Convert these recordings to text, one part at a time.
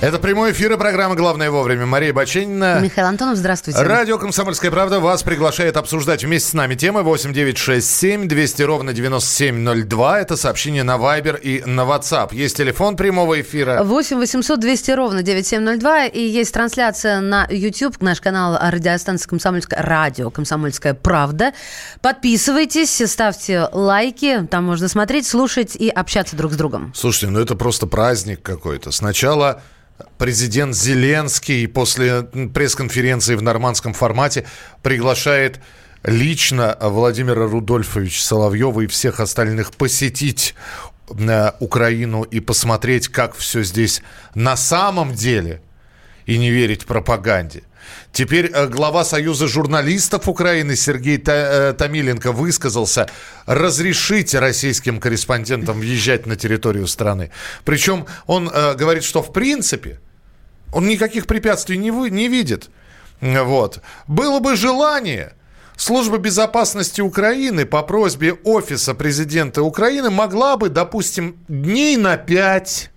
Это прямой эфир и программа «Главное вовремя». Мария Баченина. Михаил Антонов, здравствуйте. Радио «Комсомольская правда» вас приглашает обсуждать вместе с нами темы 8967 200 ровно 9702. Это сообщение на Viber и на WhatsApp. Есть телефон прямого эфира. 8 800 200 ровно 9702. И есть трансляция на YouTube, наш канал радиостанции «Комсомольская», радио «Комсомольская правда». Подписывайтесь, ставьте лайки. Там можно смотреть, слушать и общаться друг с другом. Слушайте, ну это просто праздник какой-то. Сначала президент Зеленский после пресс-конференции в нормандском формате приглашает лично Владимира Рудольфовича Соловьева и всех остальных посетить э, Украину и посмотреть, как все здесь на самом деле, и не верить пропаганде. Теперь э, глава Союза журналистов Украины Сергей э, Томиленко высказался разрешить российским корреспондентам въезжать на территорию страны. Причем он э, говорит, что в принципе он никаких препятствий не, вы, не видит. Вот. Было бы желание, Служба безопасности Украины по просьбе Офиса президента Украины могла бы, допустим, дней на пять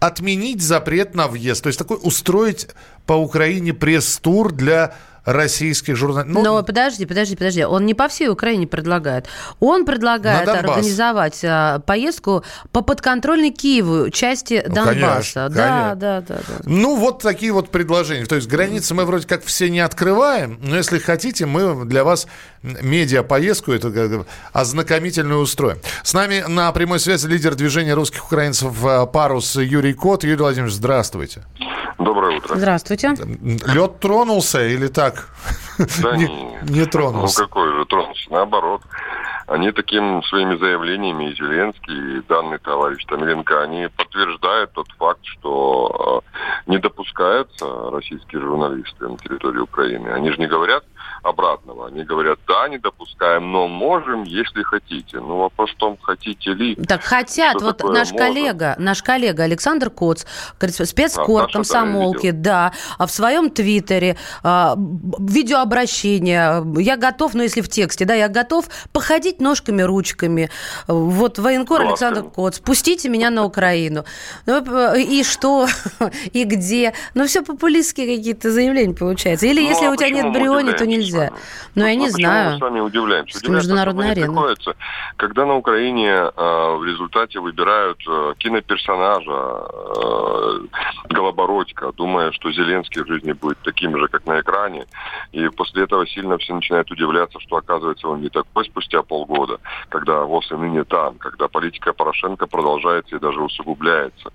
отменить запрет на въезд. То есть такой устроить по Украине пресс-тур для российских журналистов. Ну, Но подожди, подожди, подожди. Он не по всей Украине предлагает. Он предлагает организовать а, поездку по подконтрольной Киеву части ну, Донбасса. Конечно, да, конечно. да, да, да. Ну, вот такие вот предложения. То есть границы мы вроде как все не открываем, но если хотите, мы для вас медиа-поездку эту ознакомительную устроим. С нами на прямой связи лидер движения русских украинцев а, «Парус» Юрий Кот. Юрий Владимирович, здравствуйте. Доброе утро. Здравствуйте. Лед тронулся или так? Да не, не, не тронулся. Ну какой же тронулся? Наоборот. Они таким своими заявлениями, и Зеленский, и данный товарищ Томиленко, они подтверждают тот факт, что э, не допускаются российские журналисты на территории Украины. Они же не говорят, обратного. Они говорят, да, не допускаем, но можем, если хотите. Ну, вопрос в том, хотите ли. Так хотят. Что вот наш можем? коллега, наш коллега Александр Коц, спецкор а, комсомолки, да, а в своем твиттере а, видеообращение. Я готов, ну, если в тексте, да, я готов походить ножками, ручками. Вот военкор Классно. Александр Коц, пустите меня на Украину. Ну, и что? И где? Ну, все популистские какие-то заявления получается. Или ну, если а у тебя нет бриони, то нельзя нельзя. Ну, я не знаю. мы с вами удивляемся? Что международная арена. Приходится, когда на Украине э, в результате выбирают э, киноперсонажа э, Голобородько, думая, что Зеленский в жизни будет таким же, как на экране, и после этого сильно все начинают удивляться, что оказывается он не такой спустя полгода, когда вовсе ныне там, когда политика Порошенко продолжается и даже усугубляется.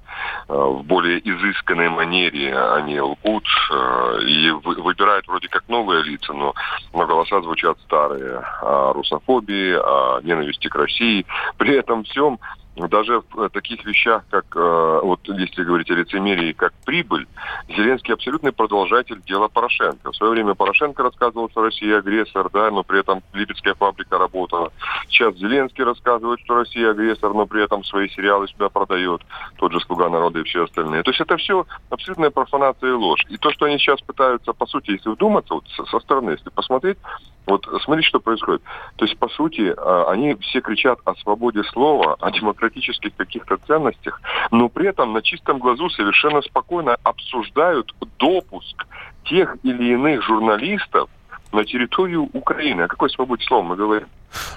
Э, в более изысканной манере они лгут э, и выбирают вроде как новые лица, но но голоса звучат старые о русофобии, о ненависти к России. При этом всем даже в э, таких вещах, как, э, вот если говорить о лицемерии, как прибыль, Зеленский абсолютный продолжатель дела Порошенко. В свое время Порошенко рассказывал, что Россия агрессор, да, но при этом Липецкая фабрика работала. Сейчас Зеленский рассказывает, что Россия агрессор, но при этом свои сериалы сюда продает. Тот же «Слуга народа» и все остальные. То есть это все абсолютная профанация и ложь. И то, что они сейчас пытаются, по сути, если вдуматься, вот со стороны, если посмотреть, вот смотрите, что происходит. То есть, по сути, а, они все кричат о свободе слова, о демократических каких-то ценностях, но при этом на чистом глазу совершенно спокойно обсуждают допуск тех или иных журналистов на территорию Украины. О какой свободе слова мы говорим?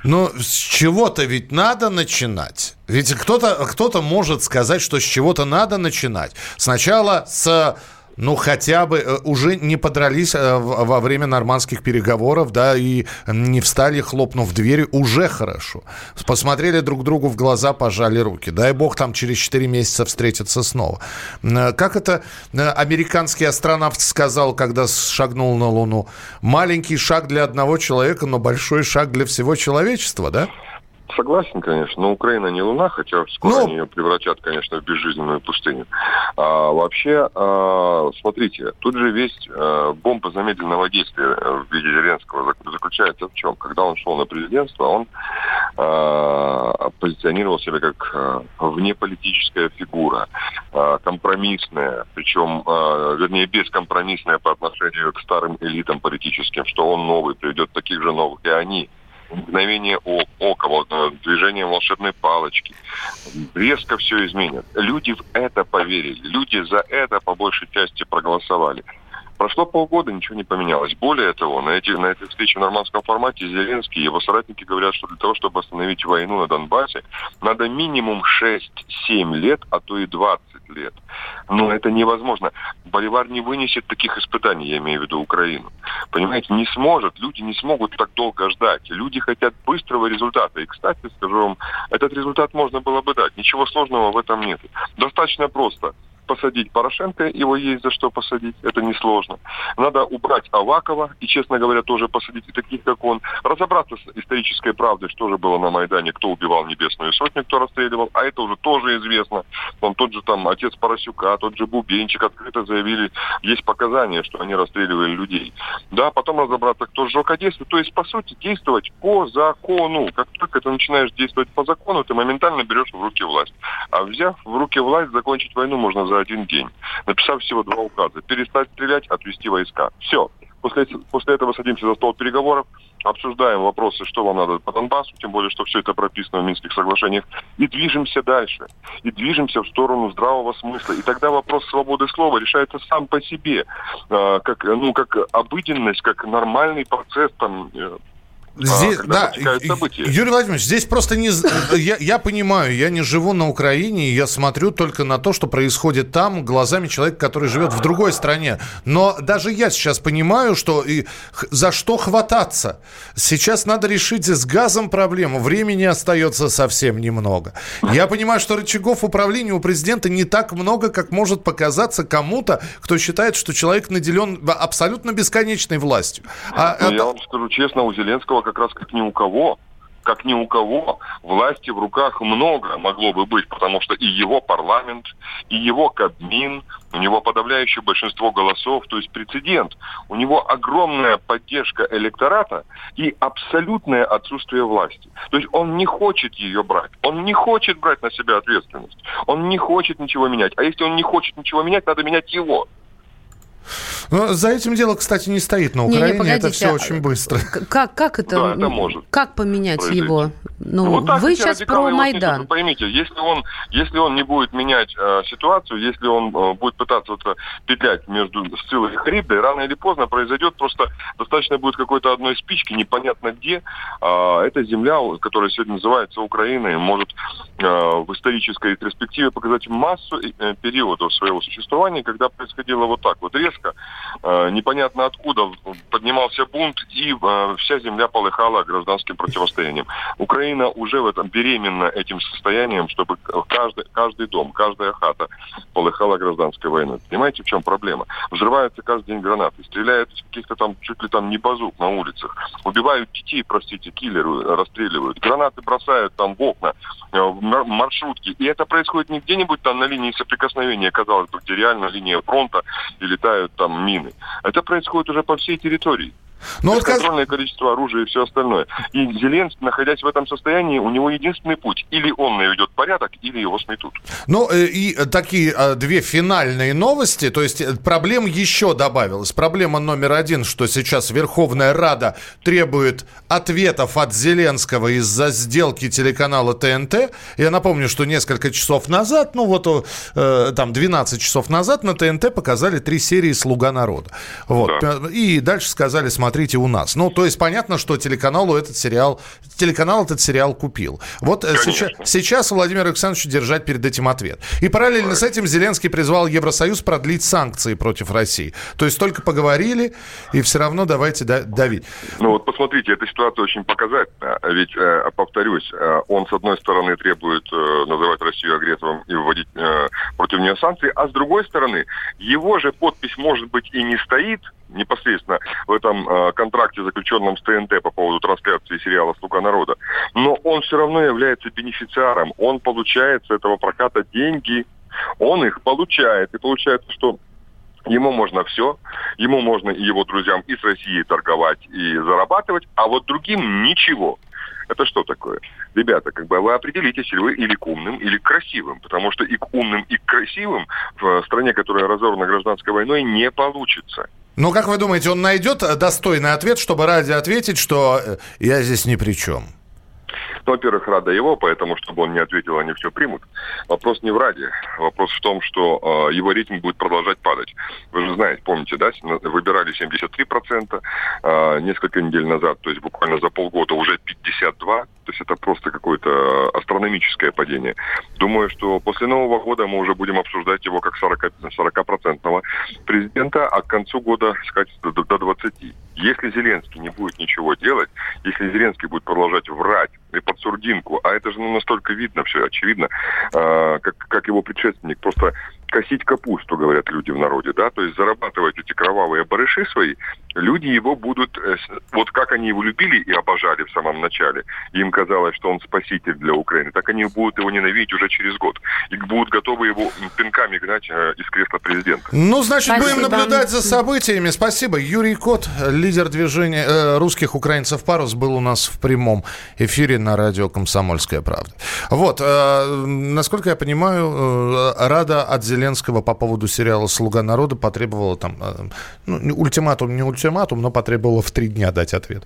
Ну, с чего-то ведь надо начинать. Ведь кто-то кто может сказать, что с чего-то надо начинать. Сначала с ну, хотя бы э, уже не подрались э, во время нормандских переговоров, да, и не встали, хлопнув дверь, уже хорошо. Посмотрели друг другу в глаза, пожали руки. Дай бог там через 4 месяца встретиться снова. Э, как это американский астронавт сказал, когда шагнул на Луну? Маленький шаг для одного человека, но большой шаг для всего человечества, да? Согласен, конечно, но Украина не Луна, хотя скоро ну... они ее превратят, конечно, в безжизненную пустыню. А, вообще, а, смотрите, тут же весь а, бомба замедленного действия в виде Зеленского заключается в чем? Когда он шел на президентство, он а, позиционировал себя как а, внеполитическая фигура, а, компромиссная, причем, а, вернее, бескомпромиссная по отношению к старым элитам политическим, что он новый, приведет таких же новых, и они мгновение ока, вот, э, движением волшебной палочки. Резко все изменят. Люди в это поверили. Люди за это по большей части проголосовали. Прошло полгода, ничего не поменялось. Более того, на, эти, на этой встрече в нормандском формате Зеленский и его соратники говорят, что для того, чтобы остановить войну на Донбассе, надо минимум 6-7 лет, а то и 20 лет. Но это невозможно. Боливар не вынесет таких испытаний, я имею в виду Украину. Понимаете, не сможет, люди не смогут так долго ждать. Люди хотят быстрого результата. И, кстати, скажу вам, этот результат можно было бы дать. Ничего сложного в этом нет. Достаточно просто посадить Порошенко, его есть за что посадить, это несложно. Надо убрать Авакова и, честно говоря, тоже посадить и таких, как он. Разобраться с исторической правдой, что же было на Майдане, кто убивал Небесную Сотню, кто расстреливал, а это уже тоже известно. Он тот же там отец Поросюка, тот же Бубенчик открыто заявили, есть показания, что они расстреливали людей. Да, потом разобраться, кто сжег Одессу. То есть, по сути, действовать по закону. Как только ты начинаешь действовать по закону, ты моментально берешь в руки власть. А взяв в руки власть, закончить войну можно за один день, написав всего два указа. Перестать стрелять, отвести войска. Все. После, после этого садимся за стол переговоров, обсуждаем вопросы, что вам надо по Донбассу, тем более, что все это прописано в Минских соглашениях, и движемся дальше. И движемся в сторону здравого смысла. И тогда вопрос свободы слова решается сам по себе, э, как, ну, как обыденность, как нормальный процесс там, э, Здесь, а, да, Юрий Владимирович, здесь просто не... Я, я понимаю, я не живу на Украине, я смотрю только на то, что происходит там, глазами человека, который живет в другой стране. Но даже я сейчас понимаю, что и за что хвататься. Сейчас надо решить с газом проблему. Времени остается совсем немного. Я понимаю, что рычагов управления у президента не так много, как может показаться кому-то, кто считает, что человек наделен абсолютно бесконечной властью. А ну, это... Я вам скажу честно, у Зеленского как раз как ни у кого, как ни у кого, власти в руках много могло бы быть, потому что и его парламент, и его Кабмин, у него подавляющее большинство голосов, то есть прецедент. У него огромная поддержка электората и абсолютное отсутствие власти. То есть он не хочет ее брать. Он не хочет брать на себя ответственность. Он не хочет ничего менять. А если он не хочет ничего менять, надо менять его. Но за этим дело, кстати, не стоит на Украине. Не, не, это все очень быстро. Как, как это? Да, это может. Как поменять произойти. его? Ну, вот так вы сейчас про Майдан. Вы поймите, если он, если он не будет менять э, ситуацию, если он э, будет пытаться вот, петлять между Сцилой и Харибдой, рано или поздно произойдет просто достаточно будет какой-то одной спички, непонятно где. Э, эта земля, которая сегодня называется Украиной, может э, в исторической перспективе показать массу э, периодов своего существования, когда происходило вот так вот резко, э, непонятно откуда поднимался бунт, и э, вся земля полыхала гражданским противостоянием. Украина уже в этом беременна этим состоянием, чтобы каждый, каждый дом, каждая хата полыхала гражданской войной. Понимаете, в чем проблема? Взрываются каждый день гранаты, стреляют каких-то там, чуть ли там не базук на улицах, убивают детей, простите, киллеры расстреливают, гранаты бросают там в окна, э, в маршрутки. И это происходит не где-нибудь там на линии соприкосновения, казалось бы, где реально линия фронта и летают там мины. Это происходит уже по всей территории. Но ну, вот как... количество оружия и все остальное. И Зеленский, находясь в этом состоянии, у него единственный путь. Или он наведет порядок, или его сметут. Ну, э, и такие а, две финальные новости. То есть э, проблем еще добавилось. Проблема номер один, что сейчас Верховная Рада требует ответов от Зеленского из-за сделки телеканала ТНТ. Я напомню, что несколько часов назад, ну вот э, там 12 часов назад на ТНТ показали три серии «Слуга народа». Вот. Да. И дальше сказали, смотрите, смотрите у нас. Ну, то есть понятно, что телеканалу этот сериал, телеканал этот сериал купил. Вот э, сейчас, сейчас Владимир Александрович держать перед этим ответ. И параллельно с этим Зеленский призвал Евросоюз продлить санкции против России. То есть только поговорили, и все равно давайте давить. Ну вот посмотрите, эта ситуация очень показательна. Ведь, э, повторюсь, э, он с одной стороны требует называть Россию агрессором и вводить против нее санкции, а с другой стороны, его же подпись, может быть, и не стоит, непосредственно в этом э, контракте, заключенном с ТНТ по поводу трансляции сериала «Слуга народа». Но он все равно является бенефициаром. Он получает с этого проката деньги. Он их получает. И получается, что Ему можно все, ему можно и его друзьям и с Россией торговать и зарабатывать, а вот другим ничего. Это что такое? Ребята, как бы вы определитесь, ли вы или к умным, или к красивым, потому что и к умным, и к красивым в стране, которая разорвана гражданской войной, не получится Ну, как вы думаете, он найдет достойный ответ, чтобы ради ответить, что э, я здесь ни при чем? Ну, во-первых, рада его, поэтому, чтобы он не ответил, они все примут. Вопрос не в Раде. Вопрос в том, что э, его рейтинг будет продолжать падать. Вы же знаете, помните, да, выбирали 73% э, несколько недель назад, то есть буквально за полгода уже 52%. То есть это просто какое-то астрономическое падение. Думаю, что после Нового года мы уже будем обсуждать его как 40%, 40 президента, а к концу года сказать до, до 20%. Если Зеленский не будет ничего делать, если Зеленский будет продолжать врать и под сурдинку, а это же ну, настолько видно все, очевидно, э, как, как его предшественник, просто косить капусту, говорят люди в народе, да, то есть зарабатывать эти кровавые барыши свои, люди его будут, э, вот как они его любили и обожали в самом начале, им казалось, что он спаситель для Украины, так они будут его ненавидеть уже через год. И будут готовы его пинками гнать э, из кресла президента. Ну, значит, Спасибо. будем наблюдать за событиями. Спасибо. Юрий Кот, лидер движения э, русских украинцев «Парус», был у нас в прямом эфире на радио «Комсомольская правда». Вот, э, насколько я понимаю, э, Рада от Зеленского по поводу сериала «Слуга народа» потребовала там, э, ну, ультиматум, не ультиматум, но потребовала в три дня дать ответ.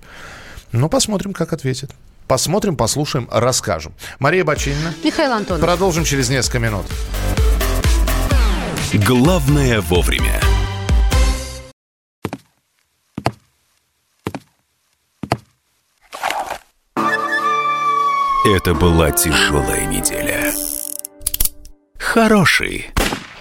Ну, посмотрим, как ответит. Посмотрим, послушаем, расскажем. Мария Бачинина. Михаил Антонов. Продолжим через несколько минут. Главное вовремя. Это была тяжелая неделя. Хороший.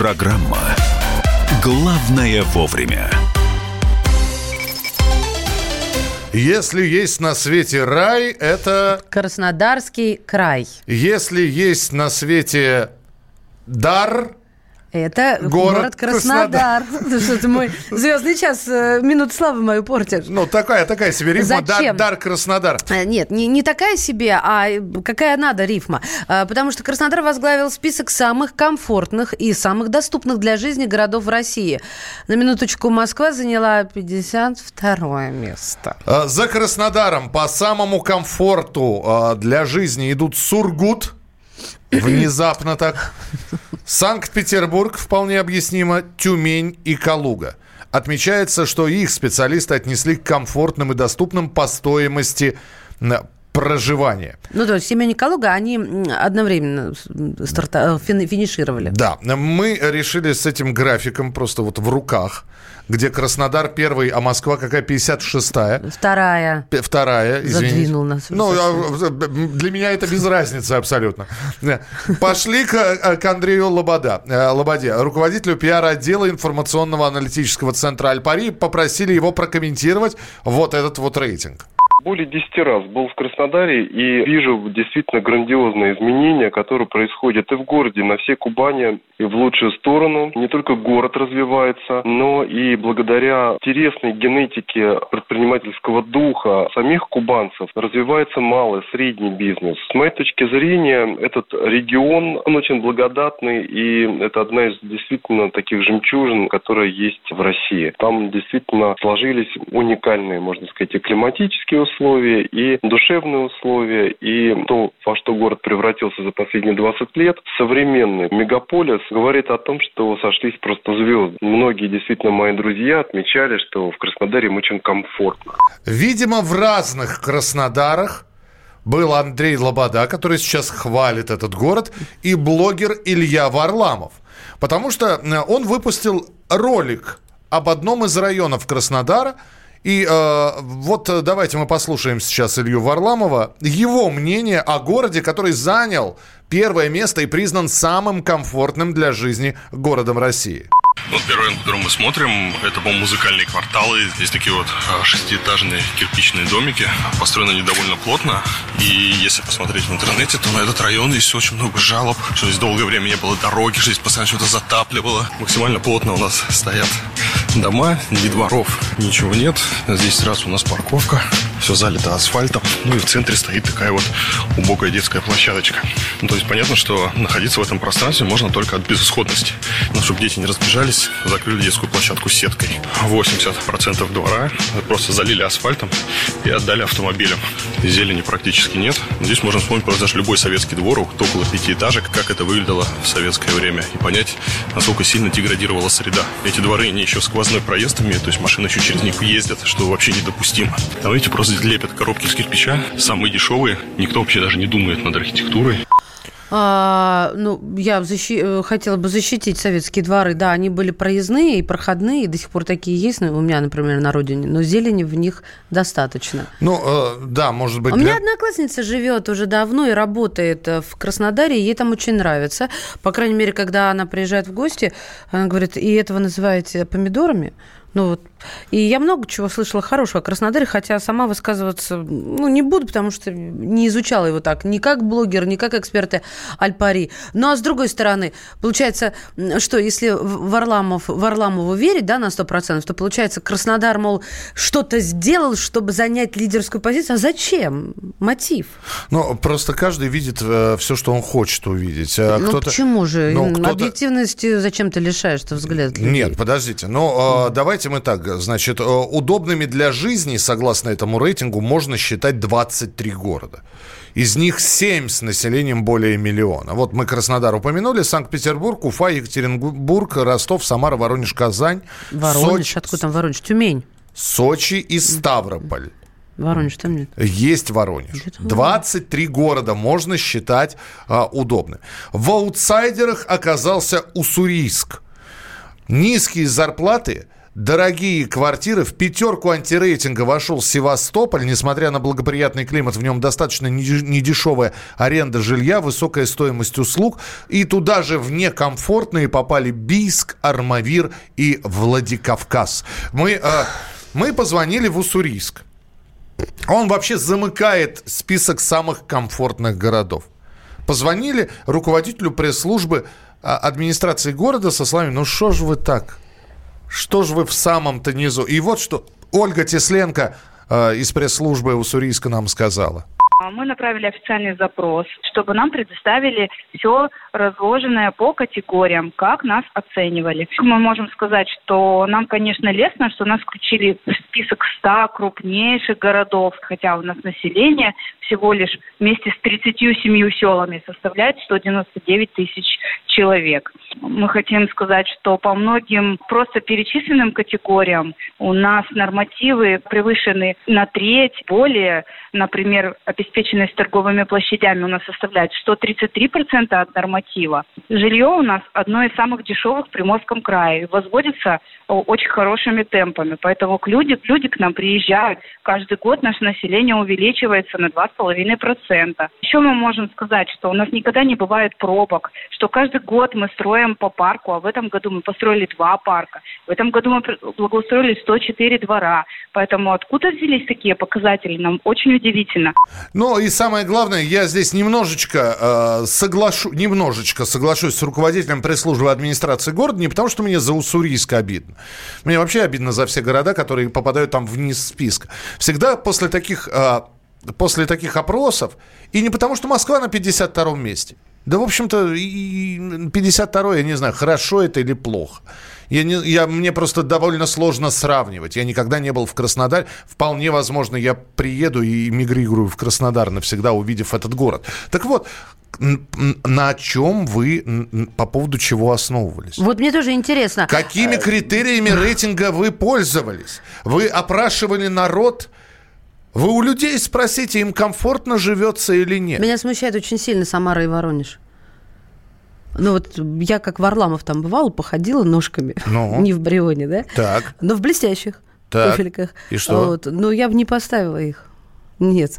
Программа «Главное вовремя». Если есть на свете рай, это... Краснодарский край. Если есть на свете дар, это город, город Краснодар. Что ты мой звездный час, э, минут славы мою портишь. Ну, такая, такая себе рифма. Зачем? Дар, дар Краснодар. Э, нет, не, не такая себе, а какая надо рифма. Э, потому что Краснодар возглавил список самых комфортных и самых доступных для жизни городов в России. На минуточку Москва заняла 52 место. За Краснодаром по самому комфорту для жизни идут Сургут, Внезапно так. Санкт-Петербург, вполне объяснимо, Тюмень и Калуга. Отмечается, что их специалисты отнесли к комфортным и доступным по стоимости проживания. Ну, то есть Семен и Калуга, они одновременно старта... финишировали. Да, мы решили с этим графиком просто вот в руках где Краснодар первый, а Москва какая 56-я? Вторая. Вторая, извините. Задвинул нас. Ну, а, для меня это без разницы абсолютно. Пошли к, э, к Андрею Лобода, э, Лободе, руководителю пиар-отдела информационного аналитического центра Альпари, попросили его прокомментировать вот этот вот рейтинг. Более 10 раз был в Краснодаре и вижу действительно грандиозные изменения, которые происходят и в городе, на всей Кубани, и в лучшую сторону. Не только город развивается, но и благодаря интересной генетике предпринимательского духа самих кубанцев развивается малый, средний бизнес. С моей точки зрения, этот регион, он очень благодатный, и это одна из действительно таких жемчужин, которые есть в России. Там действительно сложились уникальные, можно сказать, и климатические условия, и душевные условия, и то, во что город превратился за последние 20 лет, современный мегаполис говорит о том, что сошлись просто звезды. Многие действительно мои друзья отмечали, что в Краснодаре очень комфортно. Видимо, в разных Краснодарах был Андрей Лобода, который сейчас хвалит этот город, и блогер Илья Варламов. Потому что э, он выпустил ролик об одном из районов Краснодара – и э, вот э, давайте мы послушаем сейчас Илью Варламова. Его мнение о городе, который занял первое место и признан самым комфортным для жизни городом России. Вот первый район, который мы смотрим, это, по-моему, музыкальные кварталы. Здесь такие вот а, шестиэтажные кирпичные домики. Построены они довольно плотно. И если посмотреть в интернете, то на этот район есть очень много жалоб, что здесь долгое время не было дороги, что здесь постоянно что-то затапливало. Максимально плотно у нас стоят дома, ни дворов, ничего нет. Здесь сразу у нас парковка, все залито асфальтом. Ну и в центре стоит такая вот убогая детская площадочка. Ну, то есть понятно, что находиться в этом пространстве можно только от безысходности. Но чтобы дети не разбежались, закрыли детскую площадку сеткой. 80% двора просто залили асфальтом и отдали автомобилям. Зелени практически нет. Здесь можно вспомнить просто даже любой советский двор, около пятиэтажек, как это выглядело в советское время, и понять, насколько сильно деградировала среда. Эти дворы, они еще сквозной проезд имеют, то есть машины еще через них ездят, что вообще недопустимо. Видите, просто лепят коробки из кирпича, самые дешевые, никто вообще даже не думает над архитектурой. А, ну, я защи... Э, хотела бы защитить советские дворы. Да, они были проездные и проходные, и до сих пор такие есть. Ну, у меня, например, на родине. Но зелени в них достаточно. Ну, э, да, может быть. У для... меня одноклассница живет уже давно и работает э, в Краснодаре, и ей там очень нравится. По крайней мере, когда она приезжает в гости, она говорит, и этого называете помидорами? Ну вот. И я много чего слышала хорошего о Краснодаре, хотя сама высказываться ну, не буду, потому что не изучала его так, ни как блогер, ни как эксперты Альпари. Ну а с другой стороны, получается, что если Варламов, Варламову верить да, на 100%, то получается Краснодар, мол, что-то сделал, чтобы занять лидерскую позицию. А зачем? Мотив? Ну, просто каждый видит э, все, что он хочет увидеть. А ну, почему же? Ну, Объективности зачем ты лишаешь ты взгляд? Нет, подождите. Ну, э, давайте мы так Значит, э, удобными для жизни, согласно этому рейтингу, можно считать 23 города. Из них 7 с населением более миллиона. Вот мы Краснодар упомянули, Санкт-Петербург, Уфа, Екатеринбург, Ростов, Самара, Воронеж, Казань. Воронеж, Сочи, откуда там Воронеж? Тюмень. Сочи и Ставрополь. Воронеж там нет. Есть Воронеж. 23 города можно считать а, удобным. В аутсайдерах оказался Уссурийск. Низкие зарплаты – дорогие квартиры. В пятерку антирейтинга вошел Севастополь. Несмотря на благоприятный климат, в нем достаточно недешевая аренда жилья, высокая стоимость услуг. И туда же в некомфортные попали Бийск, Армавир и Владикавказ. Мы, э, мы позвонили в Уссурийск. Он вообще замыкает список самых комфортных городов. Позвонили руководителю пресс-службы а, администрации города со словами, ну что же вы так? Что же вы в самом-то низу? И вот что Ольга Тесленко э, из пресс-службы Уссурийска нам сказала. Мы направили официальный запрос, чтобы нам предоставили все разложенное по категориям, как нас оценивали. Мы можем сказать, что нам, конечно, лестно, что нас включили в список 100 крупнейших городов, хотя у нас население всего лишь вместе с 37 селами составляет 199 тысяч человек. Мы хотим сказать, что по многим просто перечисленным категориям у нас нормативы превышены на треть, более, например, обеспеченность торговыми площадями у нас составляет 133% от норматива. Жилье у нас одно из самых дешевых в Приморском крае, возводится очень хорошими темпами, поэтому люди, люди к нам приезжают. Каждый год наше население увеличивается на 2,5%. Еще мы можем сказать, что у нас никогда не бывает пробок, что каждый год мы строим по парку, а в этом году мы построили два парка. В этом году мы благоустроили 104 двора. Поэтому откуда взялись такие показатели, нам очень удивительно. Ну и самое главное, я здесь немножечко э, соглашу, немножечко соглашусь с руководителем пресс-службы администрации города, не потому что мне за Уссурийск обидно. Мне вообще обидно за все города, которые попадают там вниз списка. Всегда после таких, э, после таких опросов, и не потому что Москва на 52-м месте – да, в общем-то, 52 я не знаю, хорошо это или плохо. Я не, я, мне просто довольно сложно сравнивать. Я никогда не был в Краснодаре. Вполне возможно, я приеду и мигрирую в Краснодар навсегда, увидев этот город. Так вот, на чем вы, по поводу чего основывались? Вот мне тоже интересно. Какими критериями рейтинга вы пользовались? Вы опрашивали народ? Вы у людей спросите, им комфортно живется или нет. Меня смущает очень сильно Самара и Воронеж. Ну вот я как Варламов там бывала, походила ножками. Ну? Не в Брионе, да? Так. Но в блестящих так. туфельках. И что? Вот. Но я бы не поставила их. Нет.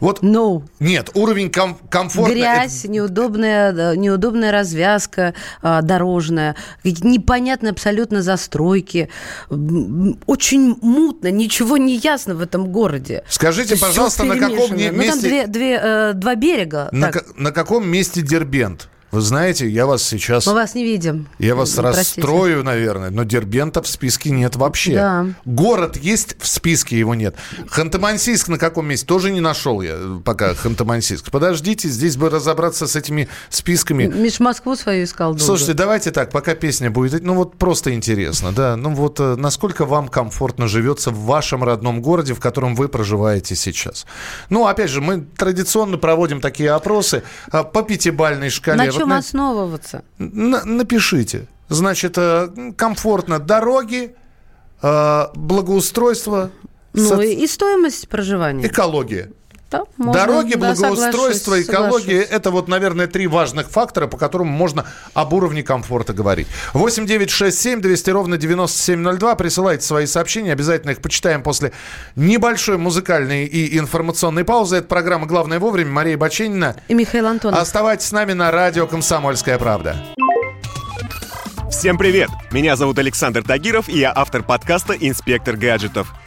Вот, no. Нет, уровень ком- комфорта... Грязь, это... неудобная, неудобная развязка а, дорожная, непонятные абсолютно застройки. Очень мутно, ничего не ясно в этом городе. Скажите, пожалуйста, на каком месте... Ну, там две, две, э, два берега. На, на каком месте Дербент? Вы знаете, я вас сейчас... Мы вас не видим. Я вас Простите. расстрою, наверное, но Дербента в списке нет вообще. Да. Город есть, в списке его нет. Ханты-Мансийск на каком месте? Тоже не нашел я пока Ханты-Мансийск. Подождите, здесь бы разобраться с этими списками. Миш Москву свою искал долго. Слушайте, давайте так, пока песня будет... Ну вот просто интересно, да. Ну вот э, насколько вам комфортно живется в вашем родном городе, в котором вы проживаете сейчас? Ну, опять же, мы традиционно проводим такие опросы а, по пятибальной шкале чем на... основываться? На, напишите. Значит, э, комфортно дороги, э, благоустройство. Ну соци... и стоимость проживания. Экология. Да, можно, Дороги, да, благоустройство, экология – это вот, наверное, три важных фактора, по которым можно об уровне комфорта говорить. 8 9 6 7 200 ровно 9702. Присылайте свои сообщения. Обязательно их почитаем после небольшой музыкальной и информационной паузы. Это программа «Главное вовремя». Мария Баченина. И Михаил Антонов. Оставайтесь с нами на радио «Комсомольская правда». Всем привет! Меня зовут Александр Тагиров, и я автор подкаста «Инспектор гаджетов».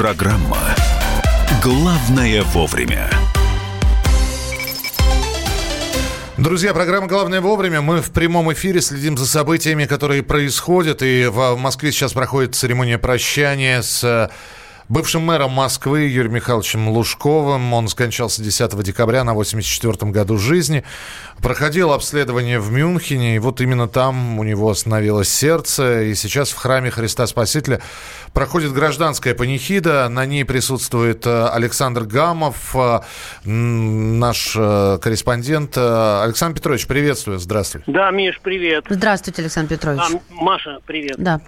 Программа «Главное вовремя». Друзья, программа «Главное вовремя». Мы в прямом эфире следим за событиями, которые происходят. И в Москве сейчас проходит церемония прощания с бывшим мэром Москвы Юрием Михайловичем Лужковым. Он скончался 10 декабря на 84 году жизни. Проходил обследование в Мюнхене, и вот именно там у него остановилось сердце. И сейчас в храме Христа Спасителя проходит гражданская панихида. На ней присутствует э, Александр Гамов, э, наш э, корреспондент. Александр Петрович, приветствую. Здравствуйте. Да, Миш, привет. Здравствуйте, Александр Петрович. А, Маша, привет. Да.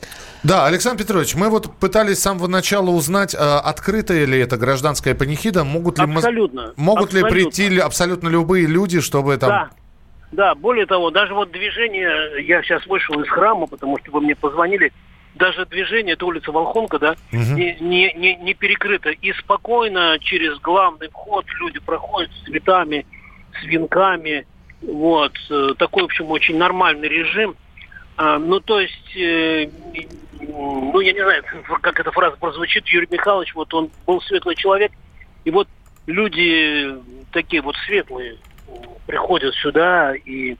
Да, Александр Петрович, мы вот пытались с самого начала узнать, открытая ли это гражданская панихида, могут ли, абсолютно, могут абсолютно. ли прийти абсолютно любые люди, чтобы там... Да. Да, более того, даже вот движение, я сейчас вышел из храма, потому что вы мне позвонили, даже движение, это улица Волхонка, да, угу. не, не, не, не перекрыто. И спокойно через главный вход люди проходят с цветами, с венками. Вот. Э, такой, в общем, очень нормальный режим. А, ну, то есть, э, ну, я не знаю, как эта фраза прозвучит, Юрий Михайлович, вот он был светлый человек, и вот люди такие вот светлые приходят сюда и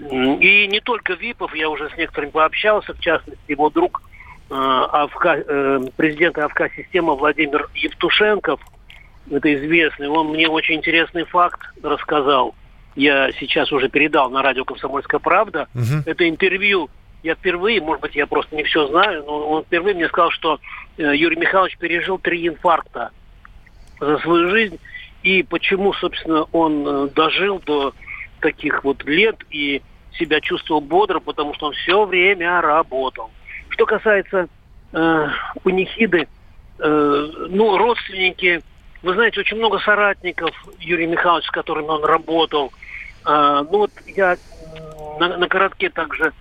и не только ВИПов, я уже с некоторыми пообщался, в частности, его друг э, АФК, э, президент АФК системы Владимир Евтушенков, это известный, он мне очень интересный факт рассказал. Я сейчас уже передал на радио «Комсомольская правда». Угу. Это интервью я впервые, может быть, я просто не все знаю, но он впервые мне сказал, что э, Юрий Михайлович пережил три инфаркта за свою жизнь, и почему, собственно, он э, дожил до таких вот лет и себя чувствовал бодро, потому что он все время работал. Что касается э, панихиды, э, ну, родственники, вы знаете, очень много соратников Юрия Михайловича, с которыми он работал. Э, ну вот я на, на коротке также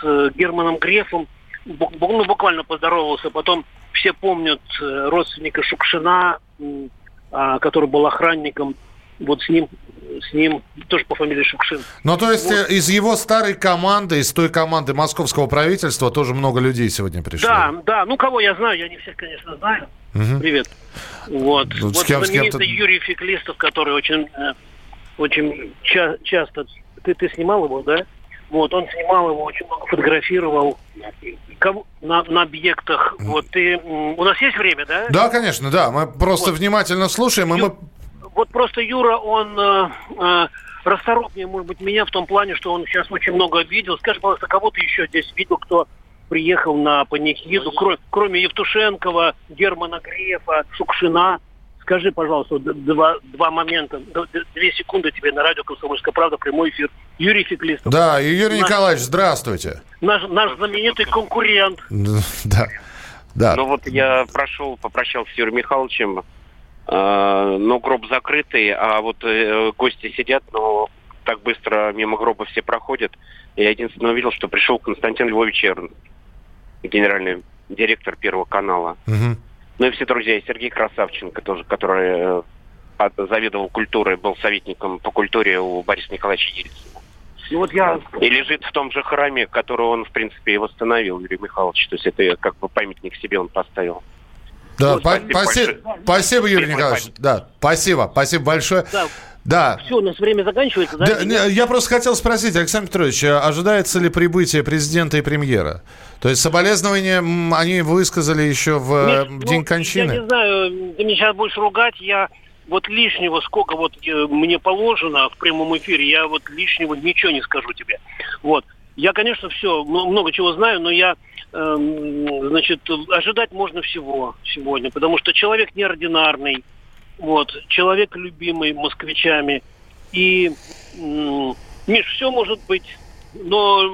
с Германом Грефом ну, буквально поздоровался. Потом все помнят э, родственника Шукшина, э, который был охранником. Вот с ним с ним тоже по фамилии Шукшин. Ну, то есть вот. Э, из его старой команды, из той команды московского правительства тоже много людей сегодня пришло? Да, да. Ну, кого я знаю, я не всех, конечно, знаю. Угу. Привет. Вот. Ну, вот кем, знаменитый Юрий Феклистов, который очень, э, очень ча- часто... Ты, ты снимал его, да? Вот, он снимал его, очень много фотографировал на, на объектах. Вот, ты, у нас есть время, да? Да, конечно, да. Мы просто вот. внимательно слушаем, и Ю... мы вот просто Юра, он э, э, расторопнее, может быть, меня в том плане, что он сейчас очень много видел. Скажи, пожалуйста, кого ты еще здесь видел, кто приехал на панихиду, кроме, кроме Евтушенкова, Германа Грефа, Шукшина, скажи, пожалуйста, два, два момента, две секунды тебе на радио «Комсомольская правда», прямой эфир. Юрий Феклистов. Да, Юрий наш, Николаевич, здравствуйте. Наш, наш знаменитый конкурент. Да. Да. Ну вот я прошел, попрощался с Юрием Михайловичем, э, но гроб закрытый, а вот э, гости сидят, но так быстро мимо гроба все проходят. Я единственное увидел, что пришел Константин Львович Эрн, генеральный директор Первого канала. Угу. Ну и все друзья, Сергей Красавченко тоже, который э, заведовал культурой, был советником по культуре у Бориса Николаевича Ельцина. И вот я... И лежит в том же храме, который он, в принципе, и восстановил, Юрий Михайлович. То есть это как бы памятник себе он поставил. Да, ну, спасибо, спасибо, спасибо, Юрий Николаевич. Да, спасибо, спасибо большое. Да. Да. Все, у нас время заканчивается, да? да я просто хотел спросить, Александр Петрович, а ожидается ли прибытие президента и премьера? То есть соболезнования они высказали еще в Нет, ну, день кончины? Я не знаю, ты меня сейчас будешь ругать, я вот лишнего, сколько вот э, мне положено в прямом эфире, я вот лишнего ничего не скажу тебе. Вот. Я, конечно, все, много чего знаю, но я, э, значит, ожидать можно всего сегодня, потому что человек неординарный, вот, человек любимый москвичами. И, э, Миш, все может быть но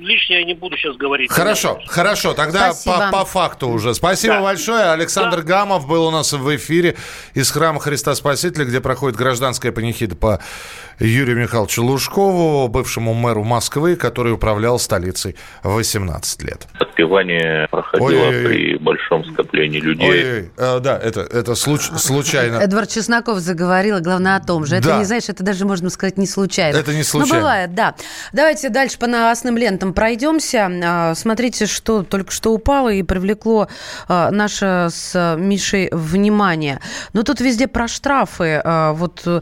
лишнее я не буду сейчас говорить. Хорошо, хорошо. Тогда по, по факту уже. Спасибо да. большое. Александр да. Гамов был у нас в эфире из храма Христа Спасителя, где проходит гражданская панихида по Юрию Михайловичу Лужкову, бывшему мэру Москвы, который управлял столицей 18 лет. Отпевание проходило Ой-ой-ой. при большом скоплении людей. Ой-ой-ой. А, да, это, это случ, случайно. Эдвард Чесноков заговорил, главное о том же. Это да. не, знаешь, это даже, можно сказать, не случайно. Это не случайно. Ну, бывает, да. Давайте дальше по новостным лентам пройдемся. А, смотрите, что только что упало и привлекло а, наше с Мишей внимание. Но тут везде про штрафы. А, вот э,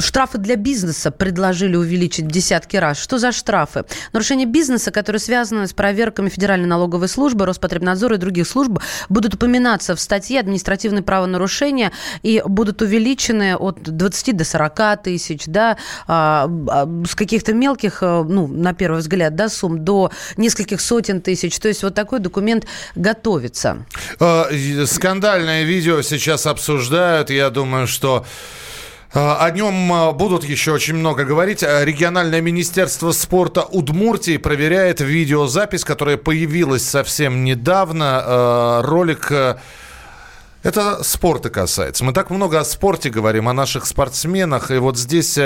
штрафы для бизнеса предложили увеличить десятки раз. Что за штрафы? Нарушение бизнеса, которые связаны с проверками Федеральной налоговой службы, Роспотребнадзора и других служб, будут упоминаться в статье административные правонарушения и будут увеличены от 20 до 40 тысяч, да, с каких-то мелких, э, ну, на первый взгляд, да, сумм до нескольких сотен тысяч. То есть вот такой документ готовится. Э, скандальное видео сейчас обсуждают. Я думаю, что э, о нем э, будут еще очень много говорить. Региональное министерство спорта Удмуртии проверяет видеозапись, которая появилась совсем недавно. Ролик это спорта касается. Мы так много о спорте говорим, о наших спортсменах. И вот здесь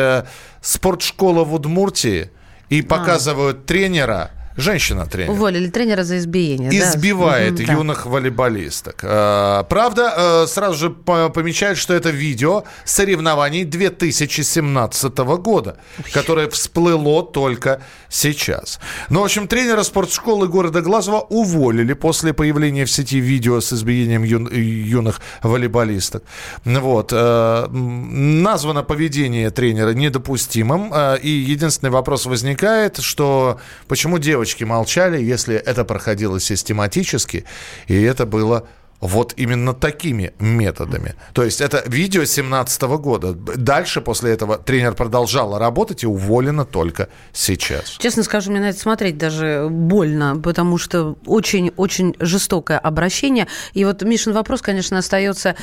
спортшкола в Удмуртии – и показывают а. тренера, Женщина-тренер. Уволили тренера за избиение. Избивает да? юных волейболисток. А, правда, э, сразу же помечают, что это видео соревнований 2017 года, которое всплыло только сейчас. Ну, в общем, тренера спортшколы города Глазова уволили после появления в сети видео с избиением ю, юных волейболисток. Вот. Э, названо поведение тренера недопустимым. Э, и единственный вопрос возникает, что почему девочки молчали, если это проходило систематически, и это было вот именно такими методами. То есть это видео 2017 года. Дальше после этого тренер продолжала работать и уволена только сейчас. Честно скажу, мне на это смотреть даже больно, потому что очень-очень жестокое обращение. И вот Мишин вопрос, конечно, остается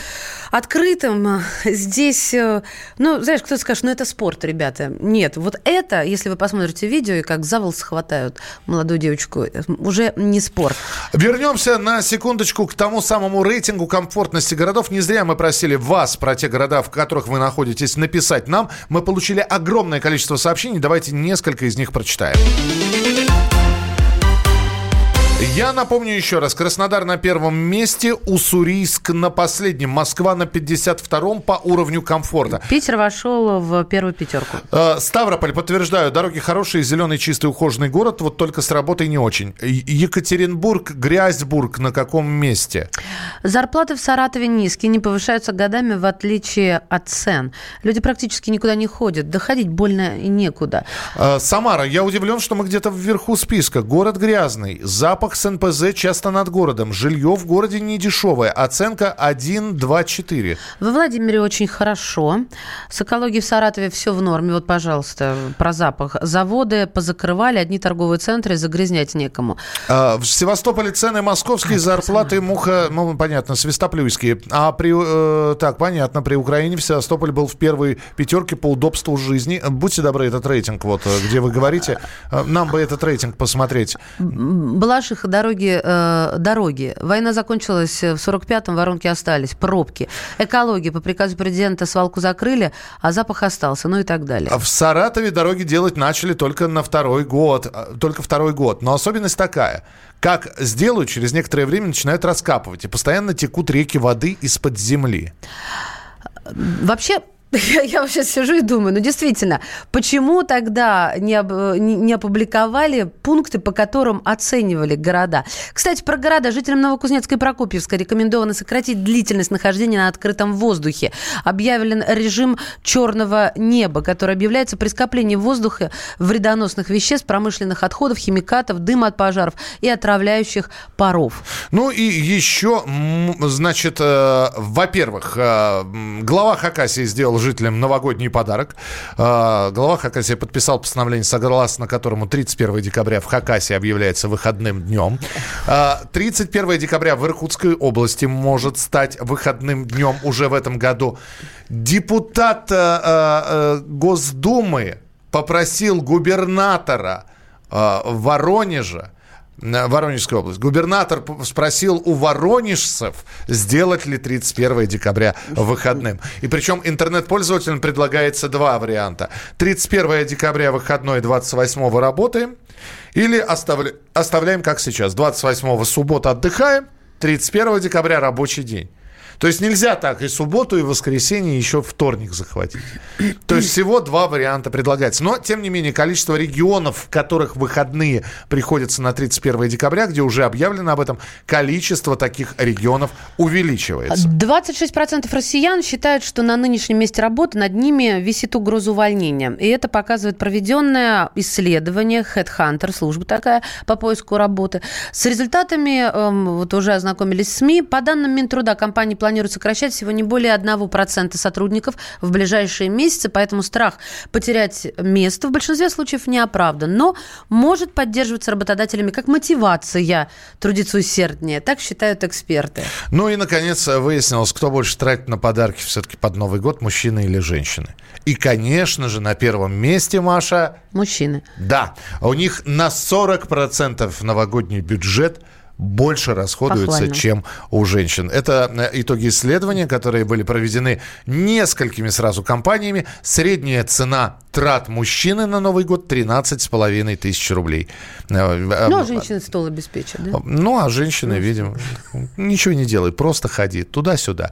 открытым. Здесь, э, ну, знаешь, кто-то скажет, ну это спорт, ребята. Нет, вот это, если вы посмотрите видео, и как за волос хватают молодую девочку, уже не спорт. Вернемся на секундочку к тому самому самому рейтингу комфортности городов. Не зря мы просили вас про те города, в которых вы находитесь, написать нам. Мы получили огромное количество сообщений. Давайте несколько из них прочитаем. Я напомню еще раз. Краснодар на первом месте, Уссурийск на последнем, Москва на 52-м по уровню комфорта. Питер вошел в первую пятерку. Э, Ставрополь, подтверждаю, дороги хорошие, зеленый, чистый, ухоженный город, вот только с работой не очень. Екатеринбург, Грязьбург на каком месте? Зарплаты в Саратове низкие, не повышаются годами, в отличие от цен. Люди практически никуда не ходят, доходить больно и некуда. Э, Самара, я удивлен, что мы где-то вверху списка. Город грязный, запах домах с НПЗ часто над городом. Жилье в городе не дешевое. Оценка 1, 2, 4. Во Владимире очень хорошо. С экологией в Саратове все в норме. Вот, пожалуйста, про запах. Заводы позакрывали, одни торговые центры, загрязнять некому. А, в Севастополе цены московские, а, зарплаты муха, ну, понятно, свистоплюйские. А при, э, так, понятно, при Украине в Севастополь был в первой пятерке по удобству жизни. Будьте добры, этот рейтинг, вот, где вы говорите. Э, нам бы этот рейтинг посмотреть. Балашиха, дороги, э, дороги. Война закончилась в 45-м, воронки остались, пробки. Экология. По приказу президента свалку закрыли, а запах остался, ну и так далее. В Саратове дороги делать начали только на второй год. Э, только второй год. Но особенность такая. Как сделают, через некоторое время начинают раскапывать. И постоянно текут реки воды из-под земли. Вообще, Я, я сейчас сижу и думаю, ну действительно, почему тогда не, об, не, не опубликовали пункты, по которым оценивали города? Кстати, про города. Жителям Новокузнецка и Прокопьевска рекомендовано сократить длительность нахождения на открытом воздухе. Объявлен режим черного неба, который объявляется при скоплении воздуха вредоносных веществ, промышленных отходов, химикатов, дыма от пожаров и отравляющих паров. Ну и еще, значит, э, во-первых, э, глава Хакасии сделал жителям новогодний подарок. А, глава Хакасии подписал постановление, согласно которому 31 декабря в Хакасии объявляется выходным днем. 31 а, декабря в Иркутской области может стать выходным днем уже в этом году. Депутат а, Госдумы попросил губернатора Воронежа Воронежская область. Губернатор спросил у воронежцев, сделать ли 31 декабря выходным. И причем интернет-пользователям предлагается два варианта. 31 декабря выходной, 28 работаем. Или оставля... оставляем как сейчас. 28 суббота отдыхаем, 31 декабря рабочий день. То есть нельзя так и субботу, и воскресенье, и еще вторник захватить. То есть всего два варианта предлагается. Но, тем не менее, количество регионов, в которых выходные приходятся на 31 декабря, где уже объявлено об этом, количество таких регионов увеличивается. 26% россиян считают, что на нынешнем месте работы над ними висит угроза увольнения. И это показывает проведенное исследование Headhunter, служба такая по поиску работы. С результатами, эм, вот уже ознакомились СМИ, по данным Минтруда, компании планируют сокращать всего не более 1% сотрудников в ближайшие месяцы, поэтому страх потерять место в большинстве случаев не оправдан, но может поддерживаться работодателями как мотивация трудиться усерднее. Так считают эксперты. Ну и, наконец, выяснилось, кто больше тратит на подарки все-таки под Новый год, мужчины или женщины. И, конечно же, на первом месте, Маша... Мужчины. Да. У них на 40% новогодний бюджет – больше расходуется, Похвально. чем у женщин. Это э, итоги исследования, которые были проведены несколькими сразу компаниями. Средняя цена трат мужчины на Новый год 13,5 тысяч рублей. Э, э, ну, а женщины стол обеспечат, да? Ну, а женщины, ну, видимо, ничего не делай, просто ходи туда-сюда.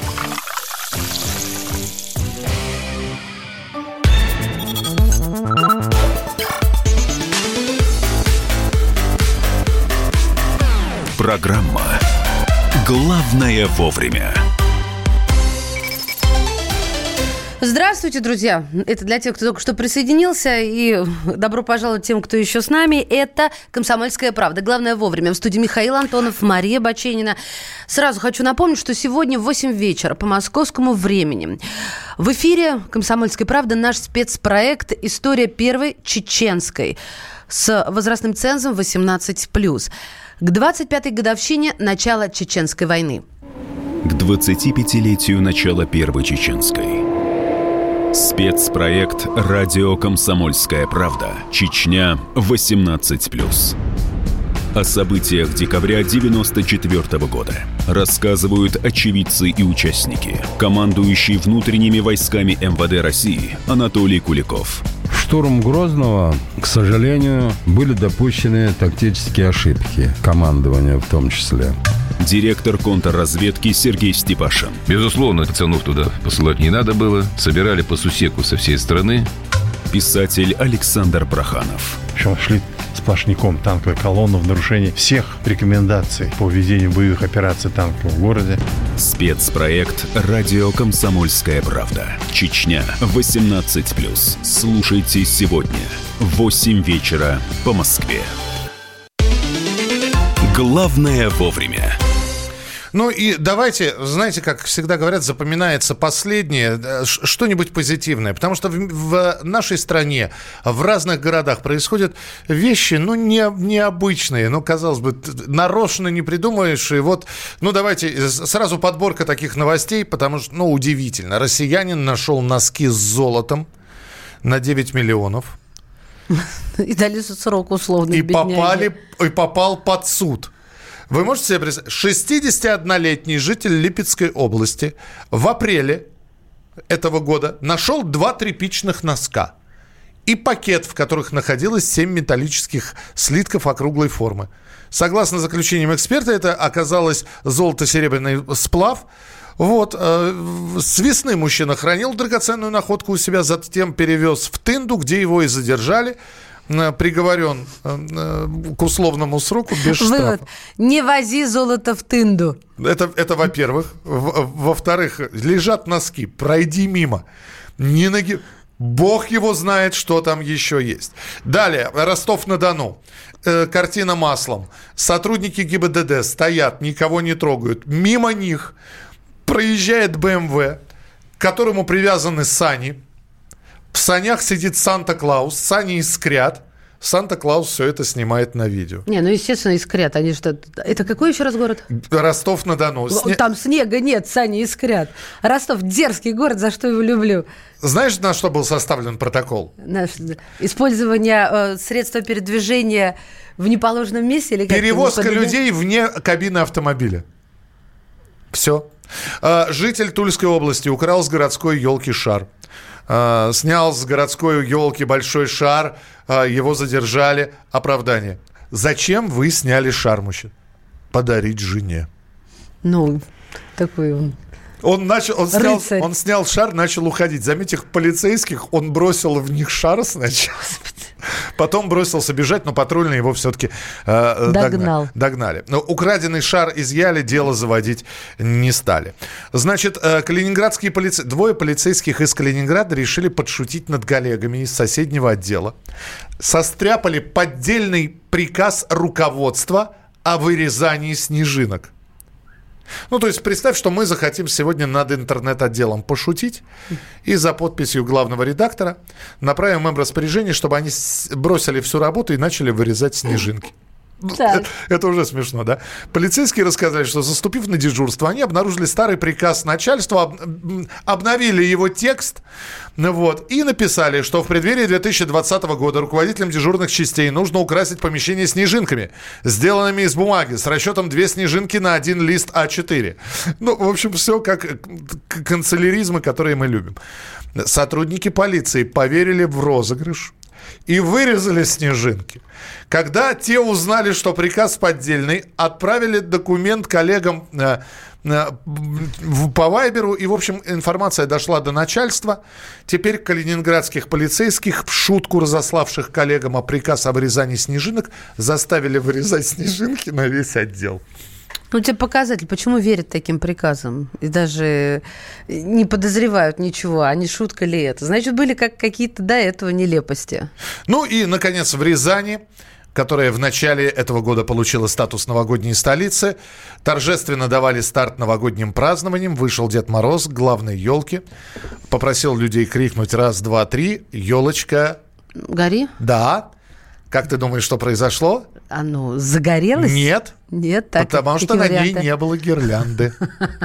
Программа «Главное вовремя». Здравствуйте, друзья. Это для тех, кто только что присоединился. И добро пожаловать тем, кто еще с нами. Это «Комсомольская правда». Главное вовремя. В студии Михаил Антонов, Мария Баченина. Сразу хочу напомнить, что сегодня в 8 вечера по московскому времени в эфире «Комсомольской правды» наш спецпроект «История первой чеченской» с возрастным цензом 18+ к 25-й годовщине начала Чеченской войны. К 25-летию начала Первой Чеченской. Спецпроект «Радио Комсомольская правда. Чечня 18+.» О событиях декабря 94 года рассказывают очевидцы и участники. Командующий внутренними войсками МВД России Анатолий Куликов – штурм Грозного, к сожалению, были допущены тактические ошибки, командования в том числе. Директор контрразведки Сергей Степашин. Безусловно, пацанов туда посылать не надо было. Собирали по сусеку со всей страны. Писатель Александр Проханов. Причем шли сплошняком танковой колонны в нарушении всех рекомендаций по ведению боевых операций танков в городе. Спецпроект «Радио Комсомольская правда». Чечня. 18+. Слушайте сегодня. В 8 вечера по Москве. Главное вовремя. Ну и давайте, знаете, как всегда говорят, запоминается последнее, э, что-нибудь позитивное. Потому что в, в нашей стране, в разных городах происходят вещи, ну, не, необычные. Ну, казалось бы, нарочно не придумаешь. И вот, ну, давайте сразу подборка таких новостей, потому что, ну, удивительно. Россиянин нашел носки с золотом на 9 миллионов. И дали срок условный. И, попали, и попал под суд. Вы можете себе представить? 61-летний житель Липецкой области в апреле этого года нашел два тряпичных носка и пакет, в которых находилось 7 металлических слитков округлой формы. Согласно заключениям эксперта, это оказалось золото-серебряный сплав. Вот, э, с весны мужчина хранил драгоценную находку у себя, затем перевез в Тынду, где его и задержали. Э, приговорен э, э, к условному сроку без штрафа. Вывод. Не вози золото в тынду. Это, это во-первых. Во-вторых, лежат носки, пройди мимо. Не ноги... Бог его знает, что там еще есть. Далее, Ростов-на-Дону. Э, картина маслом. Сотрудники ГИБДД стоят, никого не трогают. Мимо них проезжает БМВ, к которому привязаны сани в санях сидит Санта-Клаус, сани искрят. Санта-Клаус все это снимает на видео. Не, ну, естественно, искрят. Они что... Это какой еще раз город? Ростов-на-Дону. Сне... Там снега нет, сани искрят. Ростов – дерзкий город, за что его люблю. Знаешь, на что был составлен протокол? На... Использование э, средства передвижения в неположенном месте? Или Перевозка людей вне кабины автомобиля. Все. Э, житель Тульской области украл с городской елки шар. Э, снял с городской елки большой шар, э, его задержали. Оправдание. Зачем вы сняли шар, мужчина? Подарить жене. Ну, такой он начал, он, снял, он снял шар, начал уходить. Заметьте, полицейских он бросил в них шар сначала. Потом бросился бежать, но патрульные его все-таки э, Догнал. догнали. Но украденный шар изъяли, дело заводить не стали. Значит, э, калининградские полице... двое полицейских из Калининграда решили подшутить над коллегами из соседнего отдела. Состряпали поддельный приказ руководства о вырезании снежинок. Ну, то есть представь, что мы захотим сегодня над интернет-отделом пошутить и за подписью главного редактора направим им распоряжение, чтобы они бросили всю работу и начали вырезать снежинки. Так. Это уже смешно, да? Полицейские рассказали, что заступив на дежурство, они обнаружили старый приказ начальства, обновили его текст, вот, и написали, что в преддверии 2020 года руководителям дежурных частей нужно украсить помещение снежинками, сделанными из бумаги, с расчетом две снежинки на один лист А4. Ну, в общем, все как канцеляризмы, которые мы любим. Сотрудники полиции поверили в розыгрыш, и вырезали снежинки. Когда те узнали, что приказ поддельный, отправили документ коллегам э, э, по Вайберу, и, в общем, информация дошла до начальства. Теперь калининградских полицейских, в шутку разославших коллегам о приказ об вырезании снежинок, заставили вырезать снежинки на весь отдел. Ну, тебе показатель, почему верят таким приказам и даже не подозревают ничего, а не шутка ли это. Значит, были как какие-то до этого нелепости. Ну и, наконец, в Рязани которая в начале этого года получила статус новогодней столицы. Торжественно давали старт новогодним празднованиям. Вышел Дед Мороз к главной елке. Попросил людей крикнуть раз, два, три. Елочка. Гори? Да. Как ты думаешь, что произошло? Ну, загорелась? Нет. Нет, так Потому что на ней не было гирлянды.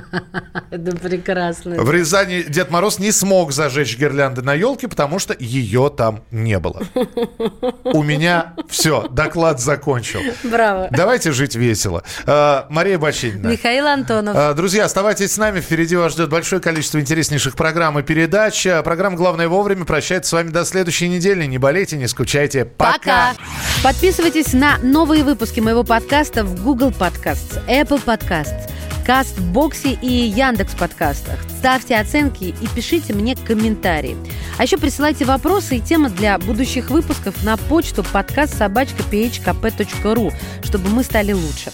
Это прекрасно. В Рязани Дед Мороз не смог зажечь гирлянды на елке, потому что ее там не было. У меня все, доклад закончил. Браво. Давайте жить весело. А, Мария Бачинина. Михаил Антонов. А, друзья, оставайтесь с нами. Впереди вас ждет большое количество интереснейших программ и передач. А, программа «Главное вовремя» прощается с вами до следующей недели. Не болейте, не скучайте. Пока. Пока. Подписывайтесь на новые выпуски моего подкаста в Google Google Podcasts, Apple Podcasts, Кастбоксе и Яндекс подкастах. Ставьте оценки и пишите мне комментарии. А еще присылайте вопросы и темы для будущих выпусков на почту подкаст собачка чтобы мы стали лучше.